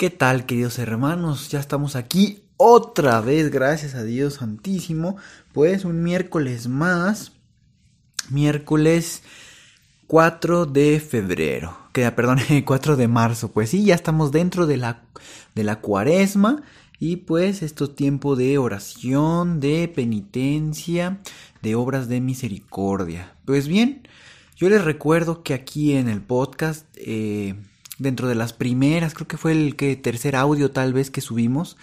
¿Qué tal, queridos hermanos? Ya estamos aquí otra vez, gracias a Dios Santísimo. Pues un miércoles más, miércoles 4 de febrero, queda, perdón, 4 de marzo. Pues sí, ya estamos dentro de la, de la cuaresma y pues esto tiempo de oración, de penitencia, de obras de misericordia. Pues bien, yo les recuerdo que aquí en el podcast, eh, dentro de las primeras, creo que fue el que tercer audio tal vez que subimos,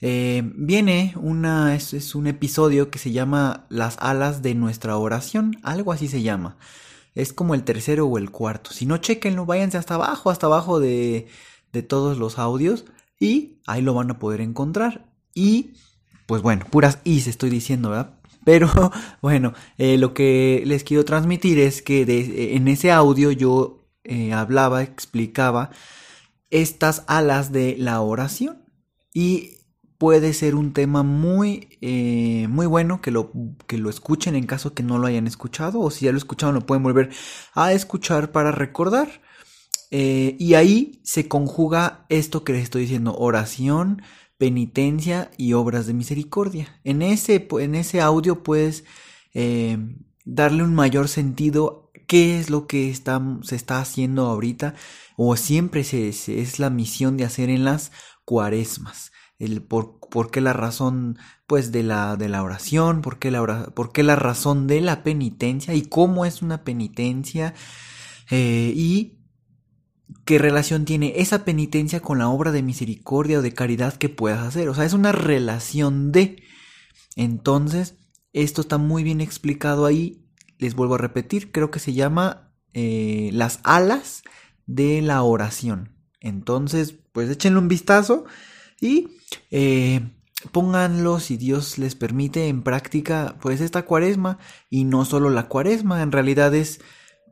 eh, viene una, es, un episodio que se llama Las alas de nuestra oración, algo así se llama. Es como el tercero o el cuarto. Si no, chequenlo, váyanse hasta abajo, hasta abajo de, de todos los audios y ahí lo van a poder encontrar. Y, pues bueno, puras se estoy diciendo, ¿verdad? Pero bueno, eh, lo que les quiero transmitir es que de, en ese audio yo eh, hablaba, explicaba estas alas de la oración. Y puede ser un tema muy, eh, muy bueno que lo, que lo escuchen en caso que no lo hayan escuchado. O si ya lo escucharon, lo pueden volver a escuchar para recordar. Eh, y ahí se conjuga esto que les estoy diciendo, oración, penitencia y obras de misericordia. En ese, en ese audio puedes darle un mayor sentido qué es lo que se está haciendo ahorita o siempre es la misión de hacer en las cuaresmas. Por, qué la razón pues de la, de la oración, por qué la, por qué la razón de la penitencia y cómo es una penitencia eh, y qué relación tiene esa penitencia con la obra de misericordia o de caridad que puedas hacer. O sea, es una relación de. Entonces, esto está muy bien explicado ahí. Les vuelvo a repetir, creo que se llama eh, las alas de la oración. Entonces, pues échenle un vistazo y eh, pónganlo, si Dios les permite, en práctica, pues esta cuaresma. Y no solo la cuaresma, en realidad es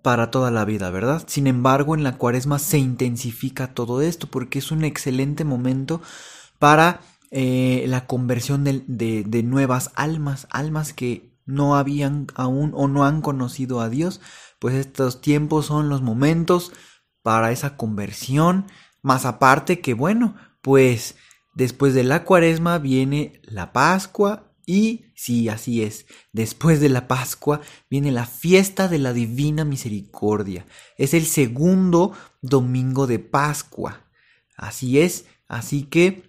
para toda la vida, ¿verdad? Sin embargo, en la cuaresma se intensifica todo esto porque es un excelente momento para eh, la conversión de, de, nuevas almas, almas que no habían aún o no han conocido a Dios, pues estos tiempos son los momentos para esa conversión, más aparte que bueno, pues después de la cuaresma viene la Pascua y sí, así es, después de la Pascua viene la fiesta de la Divina Misericordia. Es el segundo domingo de Pascua. Así es, así que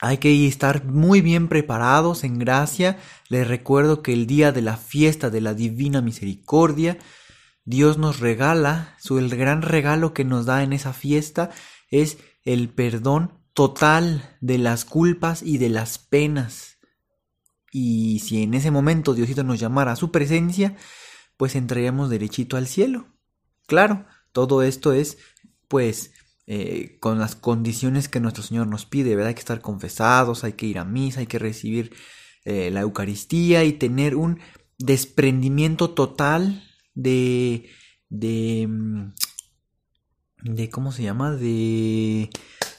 hay que estar muy bien preparados en gracia. Les recuerdo que el día de la fiesta de la Divina Misericordia, Dios nos regala, su el gran regalo que nos da en esa fiesta es el perdón total de las culpas y de las penas y si en ese momento Diosito nos llamara a su presencia, pues entraríamos derechito al cielo. Claro, todo esto es, pues, eh, con las condiciones que nuestro Señor nos pide, ¿verdad? Hay que estar confesados, hay que ir a misa, hay que recibir eh, la Eucaristía y tener un desprendimiento total de, de, mm, de, ¿cómo se llama? De,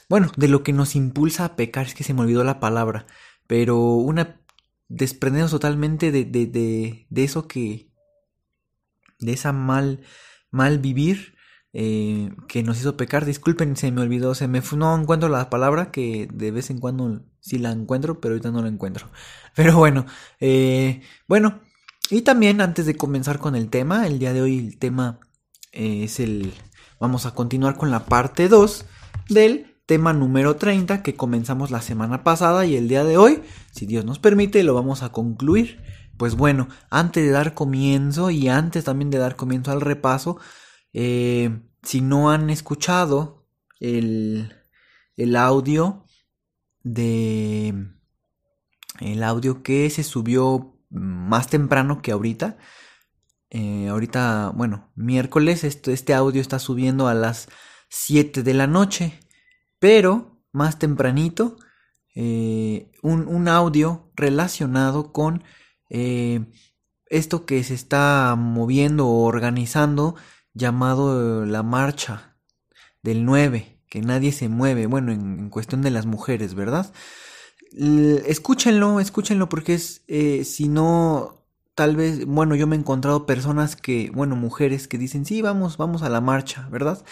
bueno, de lo que nos impulsa a pecar, es que se me olvidó la palabra, pero una desprendernos totalmente de, de, de, de, eso que, de esa mal, mal vivir eh, que nos hizo pecar. Disculpen, se me olvidó, se me no encuentro la palabra que de vez en cuando sí la encuentro, pero ahorita no la encuentro. Pero bueno, eh, bueno, y también antes de comenzar con el tema, el día de hoy el tema eh, es el, vamos a continuar con la parte 2 del tema número 30 que comenzamos la semana pasada y el día de hoy, si Dios nos permite, lo vamos a concluir. Pues bueno, antes de dar comienzo y antes también de dar comienzo al repaso, eh, si no han escuchado el, el audio de el audio que se subió más temprano que ahorita. Eh, ahorita, bueno, miércoles, este, este audio está subiendo a las 7 de la noche. pero más tempranito eh, un, audio relacionado con esto que se está moviendo o organizando llamado la marcha del 9, que nadie se mueve, bueno, en, cuestión de las mujeres, ¿verdad? escúchenlo, escúchenlo porque es, eh, si no, tal vez, bueno, yo me he encontrado personas que, bueno, mujeres que dicen, sí, vamos, vamos a la marcha, ¿verdad?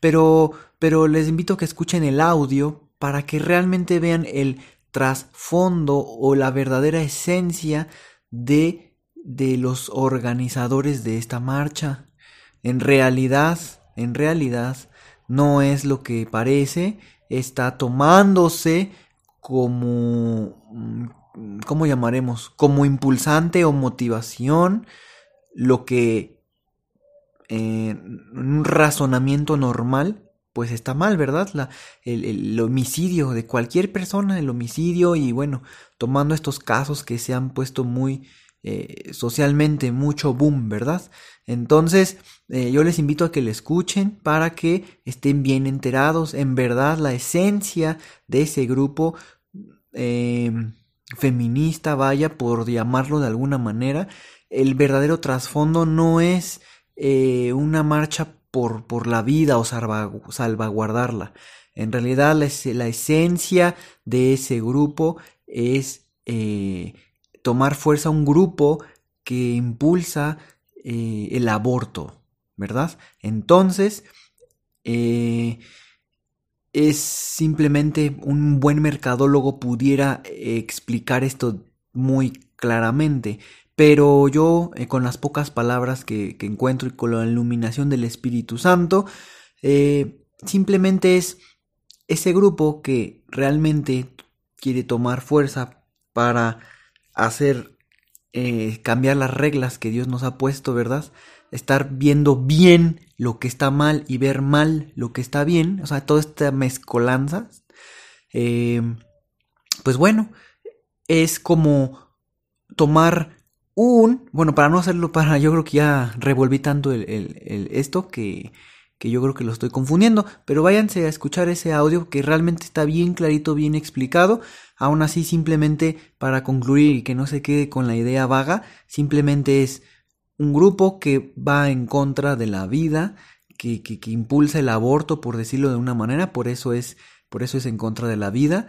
Pero, pero les invito a que escuchen el audio para que realmente vean el trasfondo o la verdadera esencia de, de los organizadores de esta marcha. En realidad, en realidad, no es lo que parece, está tomándose como, mm, ¿cómo llamaremos? Como impulsante o motivación, lo que en un razonamiento normal pues está mal, ¿verdad? El, homicidio de cualquier persona, el homicidio y bueno, tomando estos casos que se han puesto muy eh, socialmente mucho boom, ¿verdad? Entonces, eh, yo les invito a que le escuchen para que estén bien enterados. En verdad, la esencia de ese grupo em, feminista, vaya por llamarlo de alguna manera, el verdadero trasfondo no es eh, una marcha por, la vida o salvaguardarla. En realidad la, esencia de ese grupo es tomar fuerza un grupo que impulsa eh, el aborto, ¿verdad? Entonces, eh, es simplemente un buen mercadólogo pudiera explicar esto muy claramente. Pero yo, eh, con las pocas palabras que, encuentro y con la iluminación del Espíritu Santo, eh, simplemente es ese grupo que realmente quiere tomar fuerza para hacer eh, cambiar las reglas que Dios nos ha puesto, ¿verdad? Estar viendo bien lo que está mal y ver mal lo que está bien, o sea, toda esta mezcolanza, pues bueno, es como tomar un, bueno, para no hacerlo para, yo creo que ya revolví tanto el, el, esto que, que yo creo que lo estoy confundiendo, pero váyanse a escuchar ese audio que realmente está bien clarito, bien explicado, aún así simplemente para concluir y que no se quede con la idea vaga, simplemente es un grupo que va en contra de la vida, que, que, que impulsa el aborto, por decirlo de una manera, por eso es, por eso es en contra de la vida,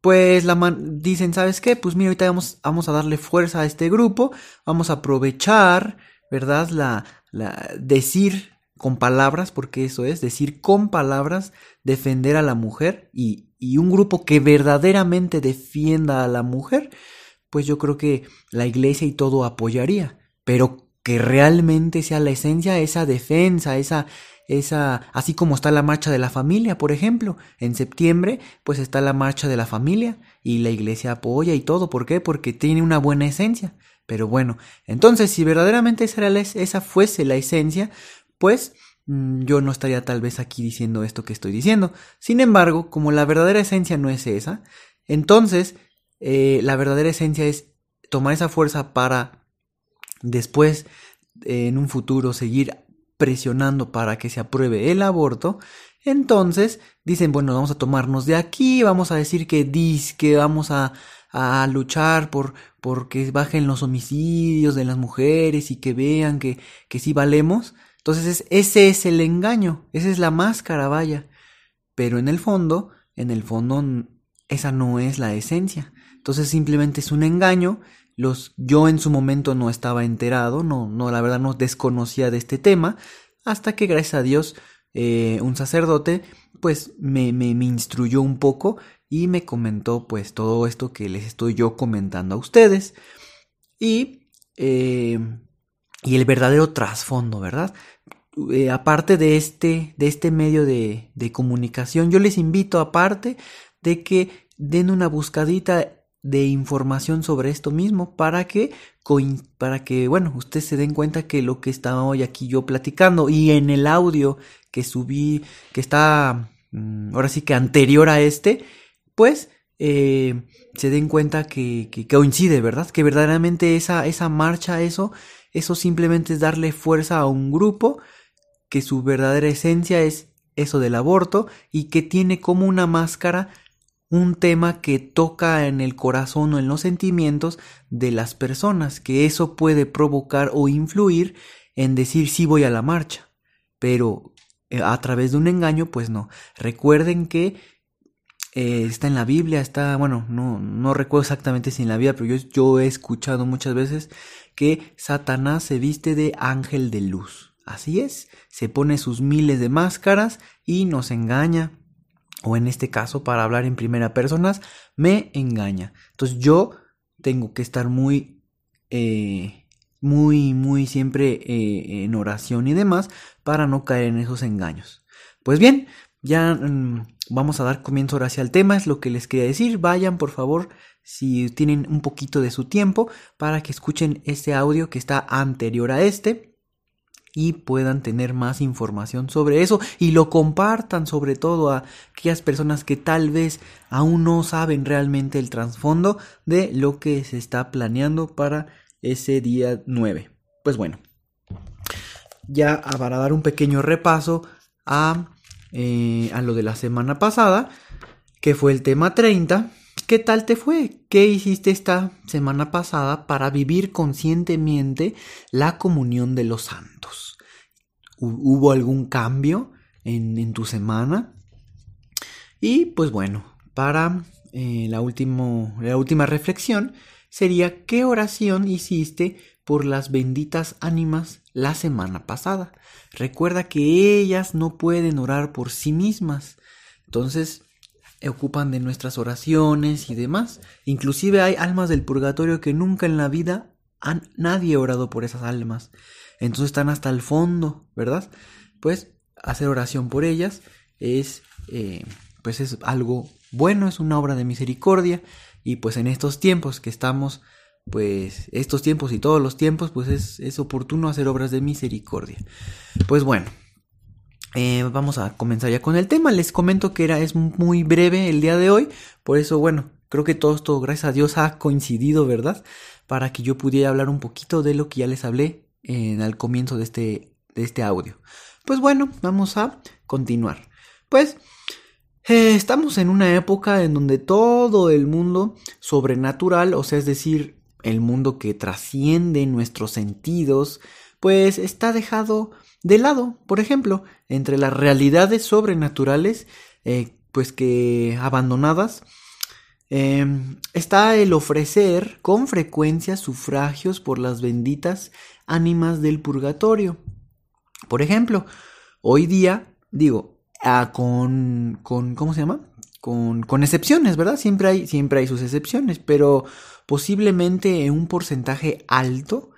pues la dicen, ¿sabes qué? Pues mira, ahorita vamos, vamos a darle fuerza a este grupo, vamos a aprovechar, ¿verdad? La, la, decir con palabras, porque eso es, decir con palabras, defender a la mujer y, y un grupo que verdaderamente defienda a la mujer, pues yo creo que la iglesia y todo apoyaría, pero que realmente sea la esencia esa defensa, esa, esa, así como está la marcha de la familia, por ejemplo, en septiembre, pues está la marcha de la familia y la iglesia apoya y todo, ¿por qué? Porque tiene una buena esencia. Pero bueno, entonces si verdaderamente esa, era esa fuese la esencia, pues mm, yo no estaría tal vez aquí diciendo esto que estoy diciendo. Sin embargo, como la verdadera esencia no es esa, entonces eh, la verdadera esencia es tomar esa fuerza para después en un futuro seguir presionando para que se apruebe el aborto, entonces dicen, bueno, vamos a tomarnos de aquí, vamos a decir que que vamos a, a luchar por, que bajen los homicidios de las mujeres y que vean que, que sí valemos. Entonces ese es el engaño, esa es la máscara, vaya. Pero en el fondo, en el fondo, esa no es la esencia. Entonces simplemente es un engaño. Los, yo en su momento no estaba enterado, no, no, la verdad no desconocía de este tema, hasta que gracias a Dios eh, un sacerdote pues me, me, instruyó un poco y me comentó pues todo esto que les estoy yo comentando a ustedes y, eh, y el verdadero trasfondo, ¿verdad? Eh, aparte de este, de este medio de, comunicación, yo les invito aparte de que den una buscadita de información sobre esto mismo para que para que bueno ustedes se den cuenta que lo que estaba hoy aquí yo platicando y en el audio que subí que está mm, ahora sí que anterior a este pues eh, se den cuenta que, que, coincide verdad que verdaderamente esa esa marcha eso eso simplemente es darle fuerza a un grupo que su verdadera esencia es eso del aborto y que tiene como una máscara un tema que toca en el corazón o en los sentimientos de las personas, que eso puede provocar o influir en decir sí voy a la marcha, pero eh, a través de un engaño, pues no. Recuerden que eh, está en la Biblia, está, bueno, no, no recuerdo exactamente si en la Biblia, pero yo, he escuchado muchas veces que Satanás se viste de ángel de luz. Así es, se pone sus miles de máscaras y nos engaña o en este caso para hablar en primera persona, me engaña. Entonces yo tengo que estar muy, eh, muy, muy siempre eh, en oración y demás para no caer en esos engaños. Pues bien, ya mm, vamos a dar comienzo ahora hacia el tema, es lo que les quería decir. Vayan por favor si tienen un poquito de su tiempo para que escuchen este audio que está anterior a este y puedan tener más información sobre eso y lo compartan sobre todo a aquellas personas que tal vez aún no saben realmente el trasfondo de lo que se está planeando para ese día 9. Pues bueno, ya para dar un pequeño repaso a, eh, a lo de la semana pasada, que fue el tema 30. ¿Qué tal te fue? ¿Qué hiciste esta semana pasada para vivir conscientemente la comunión de los santos? ¿Hubo algún cambio en, tu semana? Y pues bueno, para eh, la, la última reflexión sería ¿qué oración hiciste por las benditas ánimas la semana pasada? Recuerda que ellas no pueden orar por sí mismas. Entonces, ocupan de nuestras oraciones y demás. Inclusive hay almas del purgatorio que nunca en la vida han, nadie ha orado por esas almas entonces están hasta el fondo, ¿verdad? Pues hacer oración por ellas es, eh, pues es algo bueno, es una obra de misericordia y pues en estos tiempos que estamos, pues estos tiempos y todos los tiempos, pues es, es oportuno hacer obras de misericordia. Pues bueno, eh, vamos a comenzar ya con el tema. Les comento que era, es muy breve el día de hoy, por eso bueno, creo que todo esto, gracias a Dios, ha coincidido, ¿verdad? Para que yo pudiera hablar un poquito de lo que ya les hablé en, al comienzo de este, de este audio. Pues bueno, vamos a continuar. Pues eh, estamos en una época en donde todo el mundo sobrenatural, o sea, es decir, el mundo que trasciende nuestros sentidos, pues está dejado de lado. Por ejemplo, entre las realidades sobrenaturales, eh, pues que abandonadas, em, está el ofrecer con frecuencia sufragios por las benditas ánimas del purgatorio. Por ejemplo, hoy día, digo, ah, con, con, ¿cómo se llama? Con, con, excepciones, ¿verdad? Siempre hay, siempre hay sus excepciones, pero posiblemente en un porcentaje alto,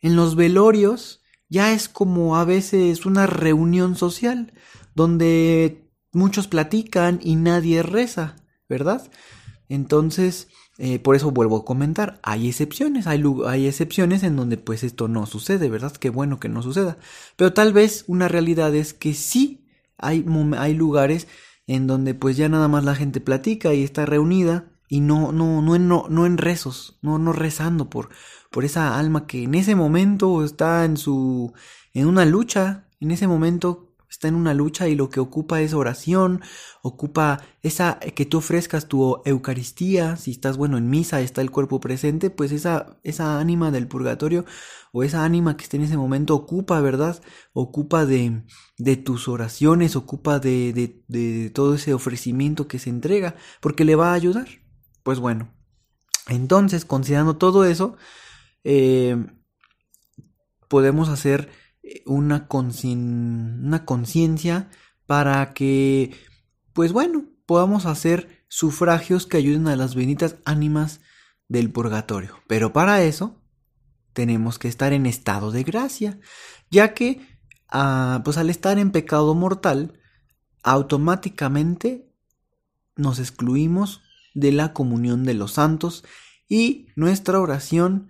en los velorios ya es como a veces una reunión social, donde muchos platican y nadie reza, ¿verdad? Entonces, eh, por eso vuelvo a comentar, hay excepciones, hay, hay excepciones en donde pues esto no sucede, ¿verdad? Qué bueno que no suceda. Pero tal vez una realidad es que sí hay, hay lugares en donde pues ya nada más la gente platica y está reunida y no, no, no, en, no, no en rezos, no, no rezando por, por esa alma que en ese momento está en su, en una lucha, en ese momento está en una lucha y lo que ocupa es oración, ocupa esa que tú ofrezcas tu Eucaristía, si estás bueno en misa, está el cuerpo presente, pues esa esa ánima del purgatorio o esa ánima que está en ese momento ocupa, ¿verdad? Ocupa de, de tus oraciones, ocupa de, de, de todo ese ofrecimiento que se entrega, porque le va a ayudar. Pues bueno, entonces, considerando todo eso, eh, podemos hacer una conciencia para que, pues bueno, podamos hacer sufragios que ayuden a las benditas ánimas del purgatorio. Pero para eso tenemos que estar en estado de gracia, ya que ah, pues al estar en pecado mortal, automáticamente nos excluimos de la comunión de los santos y nuestra oración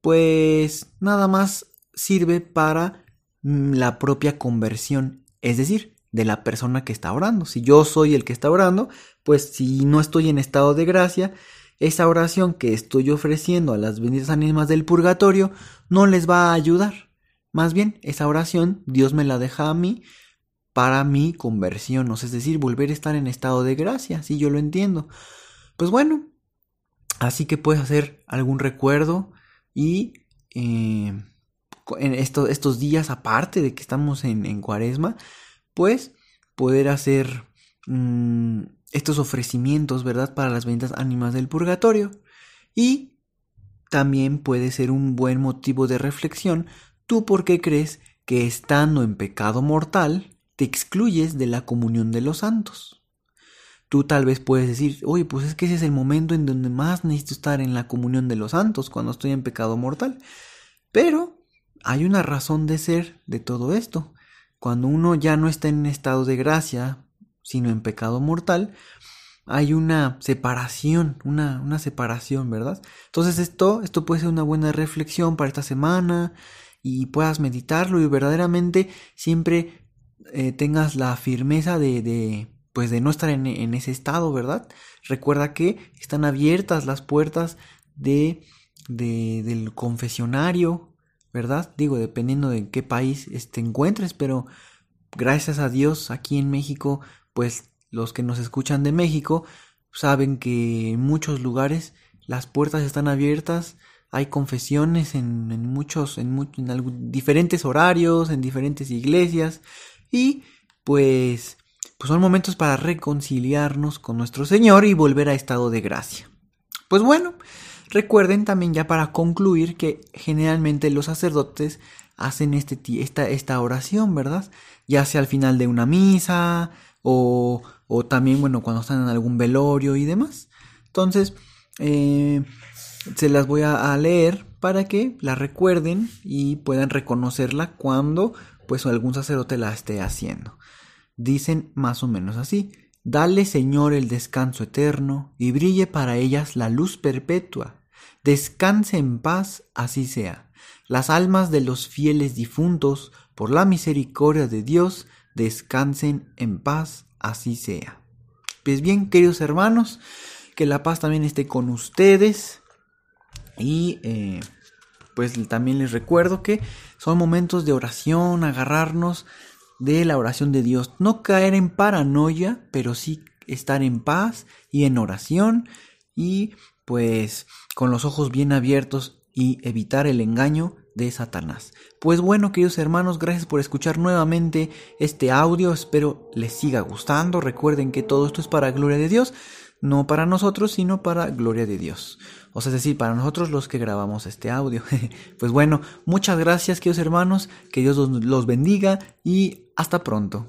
pues nada más sirve para la propia conversión, es decir, de la persona que está orando. Si yo soy el que está orando, pues si no estoy en estado de gracia, esa oración que estoy ofreciendo a las benditas ánimas del purgatorio no les va a ayudar. Más bien, esa oración Dios me la deja a mí para mi conversión, o sea, es decir, volver a estar en estado de gracia, si yo lo entiendo. Pues bueno, así que puedes hacer algún recuerdo y eh, en estos días, aparte de que estamos en, cuaresma, pues poder hacer mm, estos ofrecimientos, ¿verdad? Para las ventas ánimas del purgatorio. Y también puede ser un buen motivo de reflexión. ¿Tú por qué crees que estando en pecado mortal te excluyes de la comunión de los santos? Tú tal vez puedes decir, oye, pues es que ese es el momento en donde más necesito estar en la comunión de los santos, cuando estoy en pecado mortal. Pero hay una razón de ser de todo esto. Cuando uno ya no está en estado de gracia, sino en pecado mortal, hay una separación, una, una separación, ¿verdad? Entonces esto, esto puede ser una buena reflexión para esta semana y puedas meditarlo y verdaderamente siempre eh, tengas la firmeza de, pues de no estar en, ese estado, ¿verdad? Recuerda que están abiertas las puertas de del confesionario, ¿verdad? Digo, dependiendo de qué país te encuentres, pero gracias a Dios aquí en México, pues los que nos escuchan de México saben que en muchos lugares las puertas están abiertas, hay confesiones en, muchos, en, en diferentes horarios, en diferentes iglesias y pues, pues son momentos para reconciliarnos con nuestro Señor y volver a estado de gracia. Pues bueno, Recuerden también ya para concluir que generalmente los sacerdotes hacen este, esta, esta oración, ¿verdad? Ya sea al final de una misa o, o también, bueno, cuando están en algún velorio y demás. Entonces, eh, se las voy a, leer para que la recuerden y puedan reconocerla cuando pues algún sacerdote la esté haciendo. Dicen más o menos así. Dale Señor el descanso eterno y brille para ellas la luz perpetua Descanse en paz, así sea. Las almas de los fieles difuntos, por la misericordia de Dios, descansen en paz, así sea. Pues bien, queridos hermanos, que la paz también esté con ustedes. Y eh, pues también les recuerdo que son momentos de oración, agarrarnos de la oración de Dios. No caer en paranoia, pero sí estar en paz y en oración. Y pues con los ojos bien abiertos y evitar el engaño de Satanás. Pues bueno, queridos hermanos, gracias por escuchar nuevamente este audio. Espero les siga gustando. Recuerden que todo esto es para gloria de Dios, no para nosotros, sino para gloria de Dios. O sea, es decir, para nosotros los que grabamos este audio. pues bueno, muchas gracias, queridos hermanos. Que Dios los bendiga y hasta pronto.